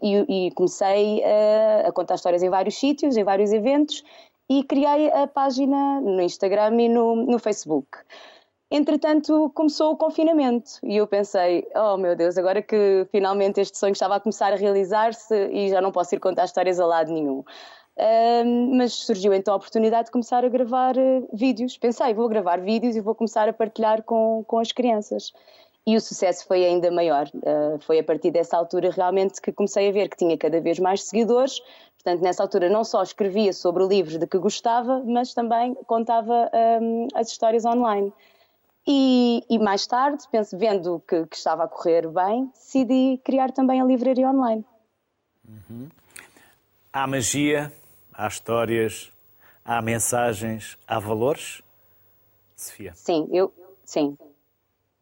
e, e comecei a, a contar histórias em vários sítios, em vários vários eventos e criei a página no Instagram e no, no Facebook. Entretanto, começou o confinamento e eu pensei: oh meu Deus, agora que finalmente este sonho estava a começar a realizar-se e já não posso ir contar histórias a lado nenhum. Uh, mas surgiu então a oportunidade de começar a gravar uh, vídeos. Pensei, vou gravar vídeos e vou começar a partilhar com, com as crianças. E o sucesso foi ainda maior. Uh, foi a partir dessa altura realmente que comecei a ver que tinha cada vez mais seguidores. Portanto, nessa altura não só escrevia sobre livros de que gostava, mas também contava um, as histórias online. E, e, mais tarde, penso, vendo que, que, estava a correr bem, decidi criar também a livraria online. Uhum. Há magia, há histórias, há mensagens, há valores? Sofia? Sim, eu, sim.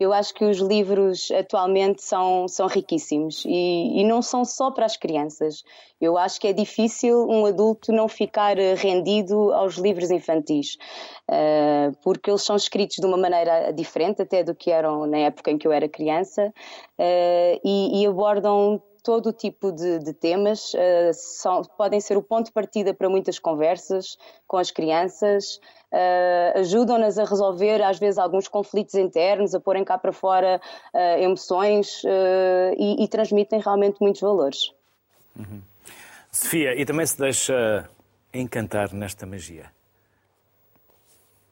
Eu acho que os livros atualmente são, são riquíssimos e, e, não são só para as crianças. Eu acho que é difícil um adulto não ficar rendido aos livros infantis, uh, porque eles são escritos de uma maneira diferente até do que eram na época em que eu era criança uh, e, e abordam todo o tipo de, de temas, uh, são, podem ser o ponto de partida para muitas conversas com as crianças, uh, ajudam-nas a resolver às vezes alguns conflitos internos, a porem cá para fora uh, emoções e, e, transmitem realmente muitos valores. Uhum. Sofia, e também se deixa encantar nesta magia?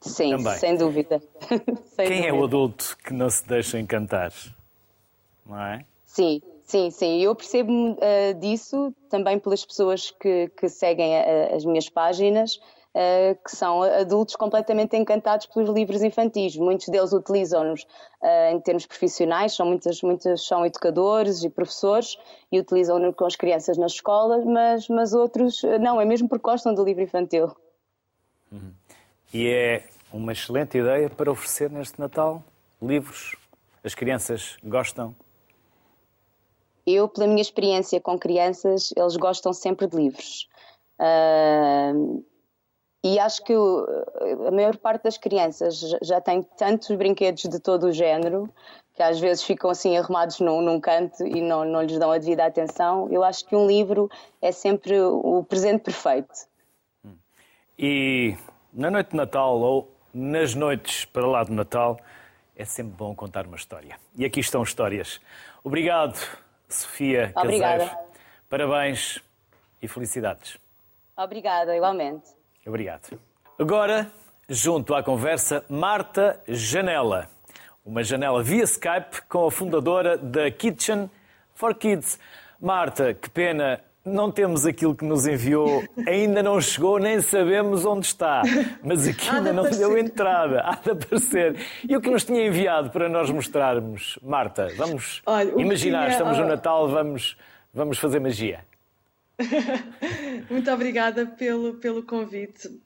Sim, também. sem dúvida. *laughs* sem Quem dúvida. é o adulto que não se deixa encantar? Não é? Sim, Sim, sim, eu percebo uh, disso também pelas pessoas que, que seguem a, as minhas páginas, que são adultos completamente encantados pelos livros infantis. Muitos deles utilizam-nos uh, em termos profissionais, são muitas, muitas são educadores e professores e utilizam-nos com as crianças nas escolas, mas, mas outros não, é mesmo porque gostam do livro infantil. Uhum. E é uma excelente ideia para oferecer neste Natal livros. As crianças gostam eu, pela minha experiência com crianças, eles gostam sempre de livros. Uh, e acho que a maior parte das crianças já tem tantos brinquedos de todo o género que às vezes ficam assim arrumados num, num canto e não, não lhes dão a devida atenção. Eu acho que um livro é sempre o presente perfeito. E na noite de Natal ou nas noites para lá do Natal é sempre bom contar uma história. E aqui estão histórias. Obrigado Sofia Obrigada. Caseiro. Parabéns e felicidades. Obrigada, igualmente. Obrigado. Agora, junto à conversa, Marta Janela. Uma janela via Skype com a fundadora da Kitchen for Kids. Marta, que pena não temos aquilo que nos enviou, ainda não chegou, nem sabemos onde está. Mas aqui ainda não deu entrada, há de aparecer. E o que nos tinha enviado para nós mostrarmos? Marta, vamos Olha, imaginar, tinha... estamos no Natal, vamos, vamos fazer magia. *laughs* Muito obrigada pelo, pelo convite.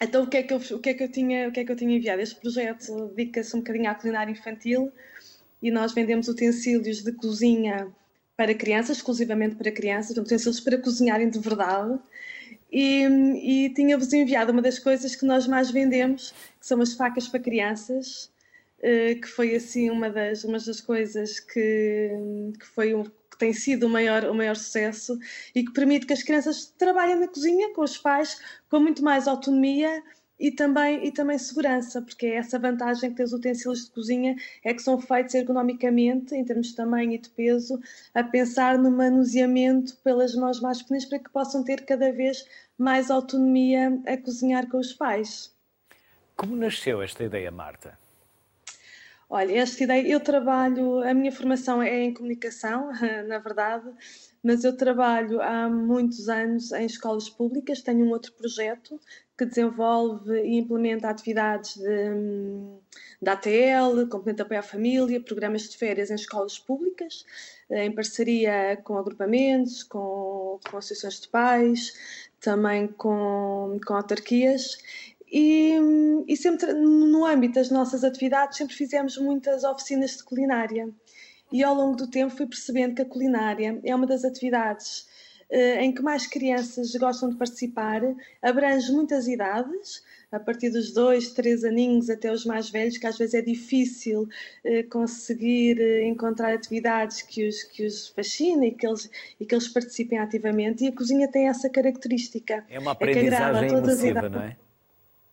Então, o que, é que eu, o, que é que eu tinha, o que é que eu tinha enviado? Este projeto dedica-se um bocadinho à culinária infantil e nós vendemos utensílios de cozinha para crianças, exclusivamente para crianças, utensílios para cozinharem de verdade. E, e tinha-vos enviado uma das coisas que nós mais vendemos, que são as facas para crianças, eh, que foi assim uma das, uma das coisas que, que foi que tem sido o maior, o maior sucesso e que permite que as crianças trabalhem na cozinha com os pais com muito mais autonomia e também, e também segurança, porque é essa vantagem que tem os utensílios de cozinha, é que são feitos ergonomicamente, em termos de tamanho e de peso, a pensar no manuseamento pelas mãos mais pequenas para que possam ter cada vez mais autonomia a cozinhar com os pais. Como nasceu esta ideia, Marta? Olha, esta ideia, eu trabalho, a minha formação é em comunicação, *laughs* na verdade, mas eu trabalho há muitos anos em escolas públicas, tenho um outro projeto que desenvolve e implementa atividades de, de ATL, complemento apoio à família, programas de férias em escolas públicas, em parceria com agrupamentos, com, com associações de pais, também com, com autarquias. E, e sempre no âmbito das nossas atividades sempre fizemos muitas oficinas de culinária. E ao longo do tempo fui percebendo que a culinária é uma das atividades em que mais crianças gostam de participar, abrange muitas idades, a partir dos dois, três aninhos até os mais velhos, que às vezes é difícil conseguir encontrar atividades que os, que os fascinem e que, eles, e que eles participem ativamente. E a cozinha tem essa característica. É uma aprendizagem é imersiva, não é?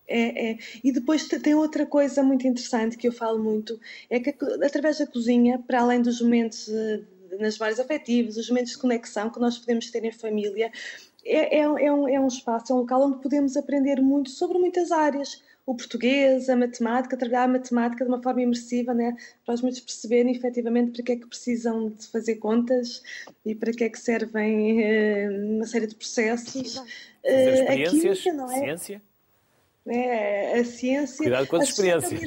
É, é. E depois tem outra coisa muito interessante que eu falo muito, é que através da cozinha, para além dos momentos eh, nas várias afetivas, os momentos de conexão que nós podemos ter em família, é, é, é, um, é um espaço, é um local onde podemos aprender muito sobre muitas áreas. O português, a matemática, trabalhar a matemática de uma forma imersiva, né? para os muitos perceberem efetivamente para que é que precisam de fazer contas e para que é que servem eh, uma série de processos. Fazer experiências, a química, não é? ciência é, a ciência, Cuidado com as a experiências.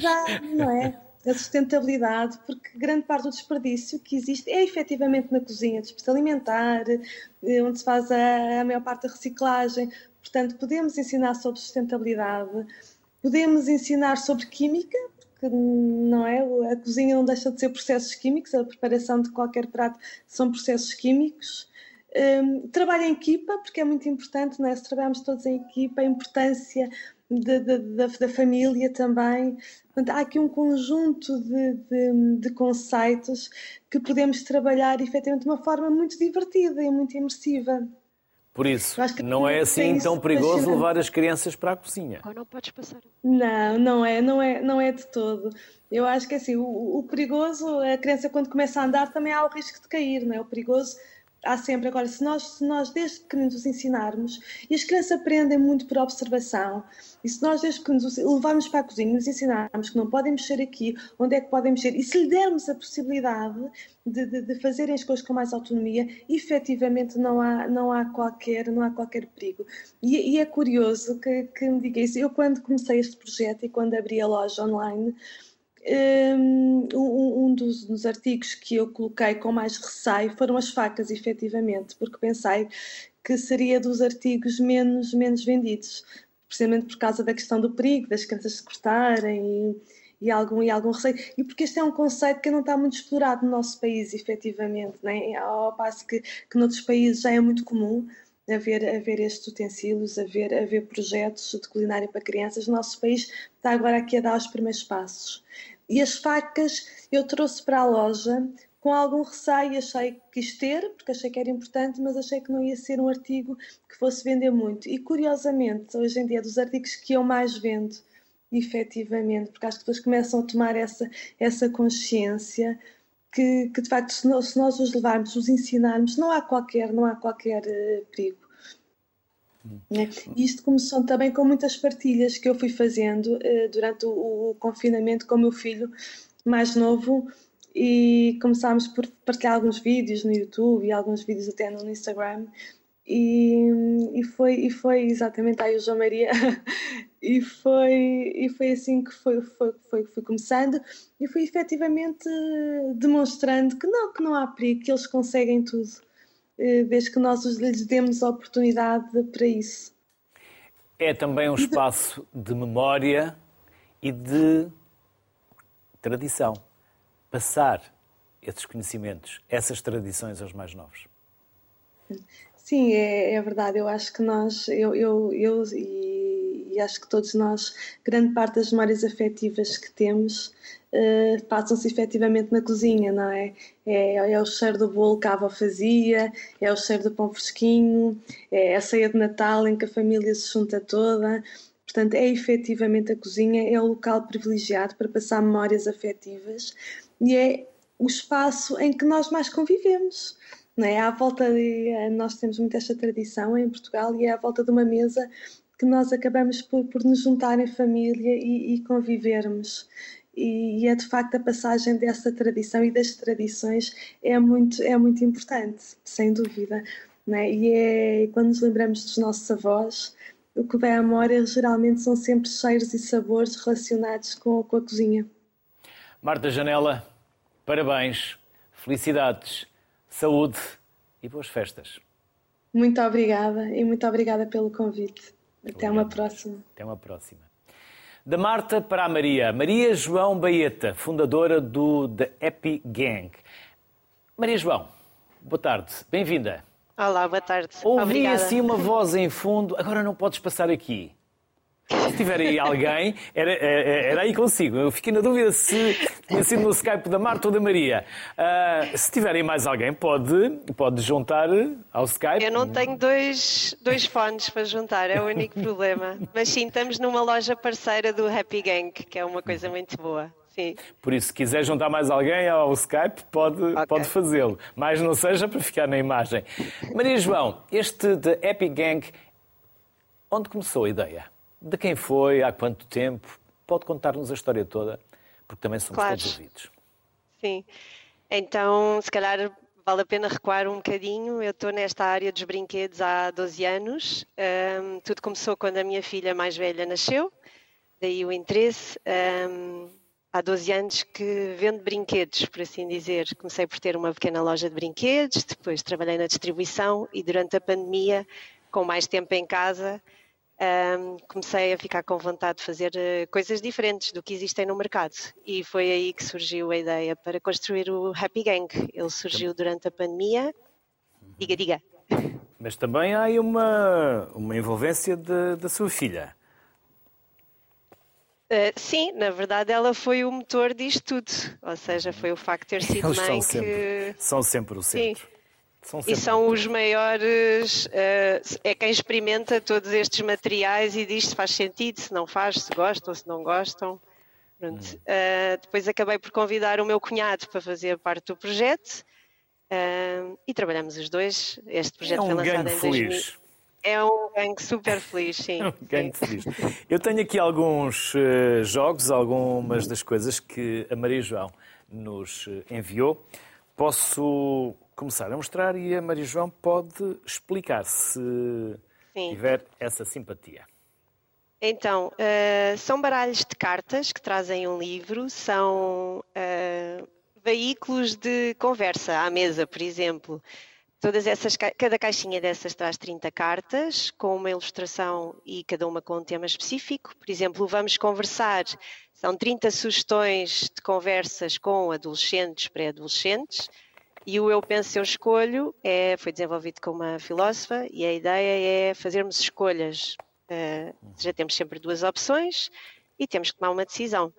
não é? *laughs* A sustentabilidade, porque grande parte do desperdício que existe é efetivamente na cozinha, desperdício alimentar, eh, onde se faz a, a maior parte da reciclagem. Portanto, podemos ensinar sobre sustentabilidade, podemos ensinar sobre química, porque não é? A cozinha não deixa de ser processos químicos, a preparação de qualquer prato são processos químicos. Um, trabalho em equipa, porque é muito importante, não é? se trabalharmos todos em equipa, a importância da, da, da, família também. Portanto, há aqui um conjunto de, de, de, conceitos que podemos trabalhar efetivamente de uma forma muito divertida e muito imersiva. Por isso, não é assim tão perigoso levar as crianças para a cozinha. Ou não podes passar. Não, não é, não é, não é de todo. Eu acho que é assim, o, o perigoso, a criança quando começa a andar também há o risco de cair, não é? O perigoso há sempre. Agora, se nós, se nós desde que nos ensinarmos, e as crianças aprendem muito por observação, e se nós desde que nos levarmos para a cozinha, nos ensinarmos que não podem mexer aqui, onde é que podem mexer, e se lhe dermos a possibilidade de, de, de fazerem as coisas com mais autonomia, efetivamente não há, não há, qualquer, não há qualquer perigo. E, e é curioso que, que me diga isso. Eu, quando comecei este projeto e quando abri a loja online, um, um dos, dos, artigos que eu coloquei com mais receio foram as facas, efetivamente, porque pensei que seria dos artigos menos, menos vendidos, precisamente por causa da questão do perigo, das crianças se cortarem e, e, algum, e algum receio. E porque este é um conceito que não está muito explorado no nosso país, efetivamente, né? ao passo que, que noutros países já é muito comum haver, haver estes utensílios, haver, haver projetos de culinária para crianças. O nosso país está agora aqui a dar os primeiros passos. E as facas eu trouxe para a loja com algum receio, achei que quis ter, porque achei que era importante, mas achei que não ia ser um artigo que fosse vender muito. E curiosamente, hoje em dia, é dos artigos que eu mais vendo, efetivamente, porque as pessoas começam a tomar essa, essa consciência que, que de facto, se nós, se nós, os levarmos, os ensinarmos, não há qualquer, não há qualquer uh, perigo. Né? Isto começou também com muitas partilhas que eu fui fazendo uh, durante o, o, confinamento com o meu filho mais novo e começámos por partilhar alguns vídeos no YouTube e alguns vídeos até no Instagram e, e, foi, e foi exatamente aí o João Maria. *laughs* E foi, e foi assim que foi, foi, foi, foi começando e foi efetivamente demonstrando que não, que não há perigo, que eles conseguem tudo. eh, desde que nós lhes demos a oportunidade para isso. É também um espaço de memória e de tradição. Passar esses conhecimentos, essas tradições aos mais novos. Sim, é, é verdade. Eu acho que nós, eu, eu, eu e, e, acho que todos nós, grande parte das memórias afetivas que temos uh, passam-se efetivamente na cozinha, não é? é? É o cheiro do bolo que a avó fazia, é o cheiro do pão fresquinho, é a ceia de Natal em que a família se junta toda. Portanto, é efetivamente a cozinha, é o local privilegiado para passar memórias afetivas e é o espaço em que nós mais convivemos. Não é? À volta de, eh, nós temos muito esta tradição em Portugal e é à volta de uma mesa que nós acabamos por, por nos juntar em família e, e convivermos e, é de facto a passagem dessa tradição e das tradições é muito, é muito importante, sem dúvida. Né? E é quando nos lembramos dos nossos avós, o que vem à memória geralmente são sempre cheiros e sabores relacionados com, com a cozinha. Marta Janela, parabéns, felicidades, saúde e boas festas. Muito obrigada e muito obrigada pelo convite. Até Obrigado. uma próxima. Até uma próxima. Da Marta para a Maria. Maria João Baeta, fundadora do The Happy Gang. Maria João, boa tarde, bem-vinda. Olá, boa tarde. Ouvi Obrigada. assim uma voz em fundo, agora não podes passar aqui. Se tiver aí alguém, era, era, era aí consigo. Eu fiquei na dúvida se tinha sido no Skype da Marta ou da Maria. Ah, se tiver aí mais alguém, pode, pode juntar ao Skype. Eu não tenho dois, dois fones para juntar, é o único problema. Mas sim, estamos numa loja parceira do Happy Gang, que é uma coisa muito boa. Sim. Por isso, se quiser juntar mais alguém ao Skype, pode, Ok. pode fazê-lo. Mas não seja para ficar na imagem. Maria João, este de Happy Gang, onde começou a ideia? De quem foi? Há quanto tempo? Pode contar-nos a história toda, porque também somos Claro. todos ouvidos. Sim. Então, se calhar vale a pena recuar um bocadinho. Eu estou nesta área dos brinquedos há 12 anos. Ahm, tudo começou quando a minha filha mais velha nasceu, daí o interesse. Ahm, há 12 anos que vendo brinquedos, por assim dizer. Comecei por ter uma pequena loja de brinquedos, depois trabalhei na distribuição e durante a pandemia, com mais tempo em casa, ahm, comecei a ficar com vontade de fazer eh, coisas diferentes do que existem no mercado. E foi aí que surgiu a ideia para construir o Happy Gang. Ele surgiu durante a pandemia. Diga, diga. Mas também há aí uma, uma envolvência de- da sua filha. Eh, sim, na verdade ela foi o motor disto tudo. Ou seja, foi o facto de ter *laughs* sido Eles mãe são que. sempre, são sempre o Sim. São E são os maiores, eh, é quem experimenta todos estes materiais e diz se faz sentido, se não faz, se gostam, se não gostam. Hum. Eh, depois acabei por convidar o meu cunhado para fazer parte do projeto eh, e trabalhamos os dois. Este projeto É foi um lançado gangue em 2000. feliz. É um gangue super feliz, sim. *laughs* É um gangue sim. feliz. Eu tenho aqui alguns eh, jogos, algumas das coisas que a Maria João nos enviou. Posso começar a mostrar e a Maria João pode explicar se Sim. tiver essa simpatia. Então, eh, são baralhos de cartas que trazem um livro, são eh, veículos de conversa à mesa, por exemplo. Todas essas, ca- cada caixinha dessas traz 30 cartas, com uma ilustração e cada uma com um tema específico. Por exemplo, vamos conversar, são 30 sugestões de conversas com adolescentes, pré-adolescentes. E o Eu Penso, Eu Escolho é, foi desenvolvido com uma filósofa e a ideia é fazermos escolhas. Eh, já temos sempre duas opções e temos que tomar uma decisão.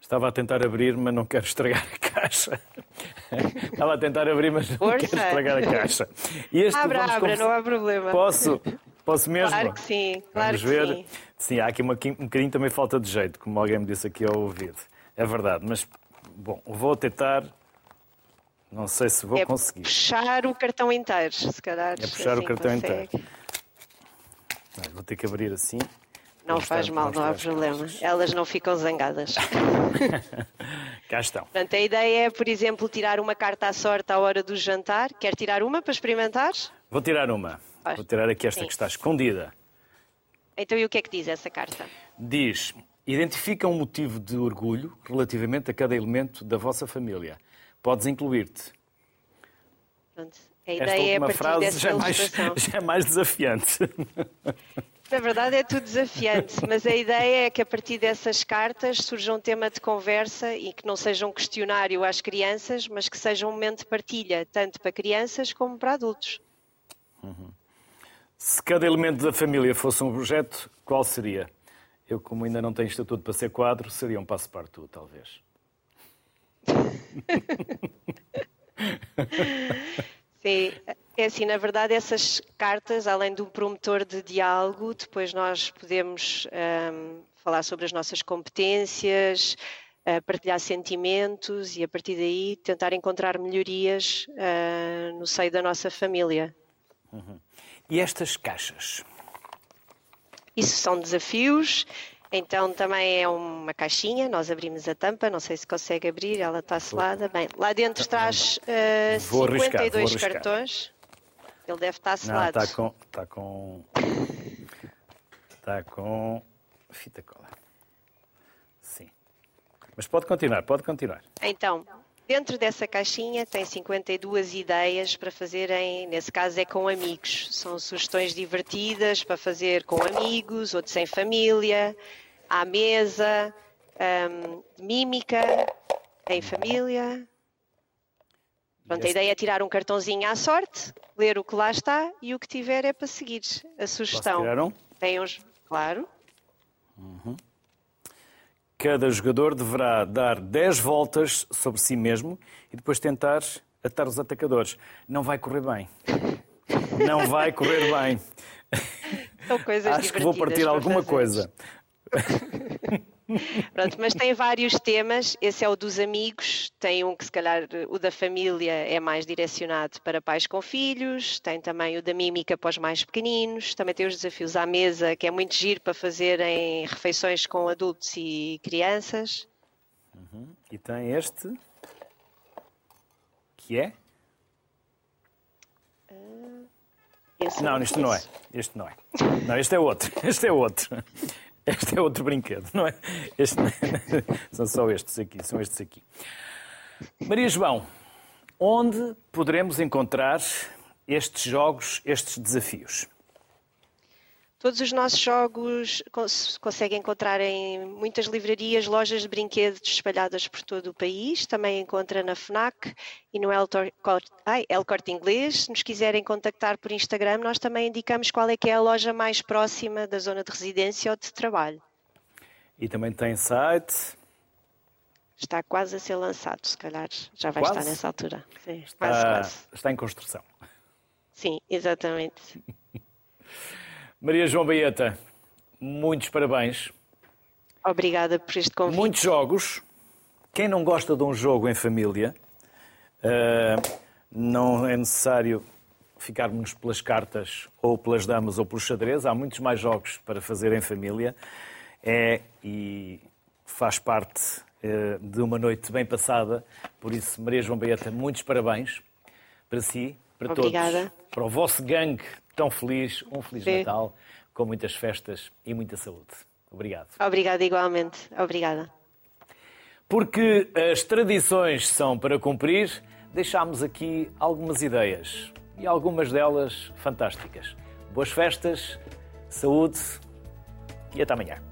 Estava a tentar abrir, mas não quero estragar a caixa. *laughs* Estava a tentar abrir, mas não Força. quero estragar a caixa. E este Abra, abra, conversar- não há problema. Posso? Posso mesmo? Claro que sim, claro Vamos que ver. sim. Sim, há aqui um bocadinho também falta de jeito, como alguém me disse aqui ao ouvido. É verdade, mas bom, vou tentar. Não sei se vou é conseguir. puxar o cartão inteiro, se calhar. É puxar o assim cartão consegue. inteiro. Vou ter que abrir assim. Não faz mal, não há problema. Elas não ficam zangadas. *laughs* Cá estão. Portanto, a ideia é, por exemplo, tirar uma carta à sorte à hora do jantar. Quer tirar uma para experimentar? Vou tirar uma. Faz. Vou tirar aqui esta Sim. que está escondida. Então, e o que é que diz essa carta? Diz: identifica um motivo de orgulho relativamente a cada elemento da vossa família. Podes incluir-te. Pronto. A Esta ideia é a última partir frase dessa já é, mais, *laughs* já é mais desafiante. Na verdade é tudo desafiante, mas a ideia é que a partir dessas cartas surja um tema de conversa e que não seja um questionário às crianças, mas que seja um momento de partilha, tanto para crianças como para adultos. Se cada elemento da família fosse um projeto, qual seria? Eu, como ainda não tenho estatuto para ser quadro, seria um passo-partout, talvez. Sim, é assim, na verdade essas cartas, além de um promotor de diálogo, depois nós podemos ahm, falar sobre as nossas competências, ah, partilhar sentimentos e a partir daí tentar encontrar melhorias ah, no seio da nossa família. E estas caixas? Isso são desafios. Então também é uma caixinha, nós abrimos a tampa, não sei se consegue abrir, ela está selada. Bem, lá dentro traz eh, Vou arriscar, 52 vou arriscar. cartões. Ele deve estar selado. está com. Está com. Está com. Fita cola. Sim. Mas pode continuar, pode continuar. Então, dentro dessa caixinha tem 52 ideias para fazerem, nesse caso é com amigos. São sugestões divertidas para fazer com amigos, outros em família, à mesa, hum, de mímica, em família. Pronto, a ideia é tirar um cartãozinho à sorte, ler o que lá está e o que tiver é para seguir. A sugestão. tiraram? Tem uns. Claro. Cada jogador deverá dar 10 voltas sobre si mesmo e depois tentar atar os atacadores. Não vai correr bem. *laughs* Não vai correr bem. São coisas Acho que vou partir alguma coisa. *laughs* Pronto, mas tem vários temas. Esse é o dos amigos, tem um que se calhar o da família é mais direcionado para pais com filhos, tem também o da mímica para os mais pequeninos, também tem os desafios à mesa, que é muito giro para fazer em refeições com adultos e crianças. E tem este. Que é? Esse Não, isto não é. Este não é. Não, este é outro. *laughs* Este é outro. *laughs* Este é outro brinquedo, não é? Este. *laughs* São só estes aqui, são estes aqui. Maria João, onde poderemos encontrar estes jogos, estes desafios? Todos os nossos jogos conseguem encontrar em muitas livrarias, lojas de brinquedos espalhadas por todo o país. Também encontra na FNAC e no El, Tor- ai, El Corte Inglês. Se nos quiserem contactar por Instagram, nós também indicamos qual é que é a loja mais próxima da zona de residência ou de trabalho. E também tem site. Está quase a ser lançado, se calhar já vai Quase? estar nessa altura. Sim, quase, Está, quase. está em construção. Sim, exatamente. *laughs* Maria João Baeta, muitos parabéns. Obrigada por este convite. Muitos jogos. Quem não gosta de um jogo em família, eh, não é necessário ficarmos pelas cartas ou pelas damas ou pelos xadrez. Há muitos mais jogos para fazer em família. É e faz parte eh, de uma noite bem passada. Por isso, Maria João Baeta, muitos parabéns para si, para Obrigada. todos, para o vosso gangue tão feliz. Um Feliz Sim. Natal, com muitas festas e muita saúde. Obrigado. Obrigada igualmente. Obrigada. Porque as tradições são para cumprir, deixámos aqui algumas ideias e algumas delas fantásticas. Boas festas, saúde e até amanhã.